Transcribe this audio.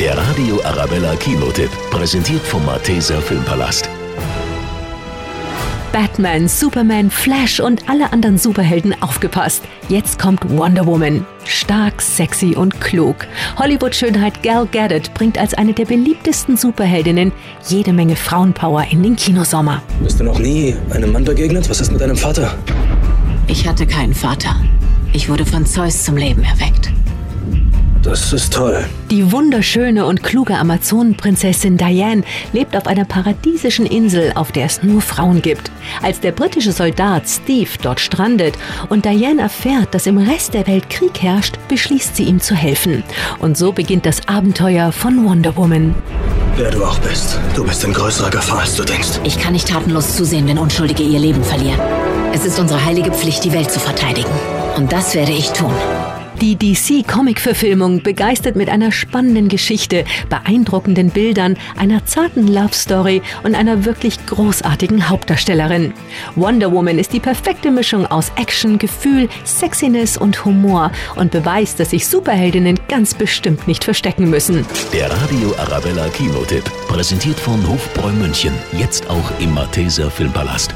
Der Radio Arabella Kinotipp, präsentiert vom Malteser Filmpalast. Batman, Superman, Flash und alle anderen Superhelden aufgepasst. Jetzt kommt Wonder Woman. Stark, sexy und klug. Hollywood-Schönheit Gal Gadot bringt als eine der beliebtesten Superheldinnen jede Menge Frauenpower in den Kinosommer. Bist du noch nie einem Mann begegnet? Was ist mit deinem Vater? Ich hatte keinen Vater. Ich wurde von Zeus zum Leben erweckt. Das ist toll. Die wunderschöne und kluge Amazonenprinzessin Diane lebt auf einer paradiesischen Insel, auf der es nur Frauen gibt. Als der britische Soldat Steve dort strandet und Diane erfährt, dass im Rest der Welt Krieg herrscht, beschließt sie ihm zu helfen. Und so beginnt das Abenteuer von Wonder Woman. Wer du auch bist, du bist in größerer Gefahr, als du denkst. Ich kann nicht tatenlos zusehen, wenn Unschuldige ihr Leben verlieren. Es ist unsere heilige Pflicht, die Welt zu verteidigen. Und das werde ich tun. Die DC-Comic-Verfilmung begeistert mit einer spannenden Geschichte, beeindruckenden Bildern, einer zarten Love-Story und einer wirklich großartigen Hauptdarstellerin. Wonder Woman ist die perfekte Mischung aus Action, Gefühl, Sexiness und Humor und beweist, dass sich Superheldinnen ganz bestimmt nicht verstecken müssen. Der Radio Arabella Kinotipp, präsentiert von Hofbräu München, jetzt auch im Malteser Filmpalast.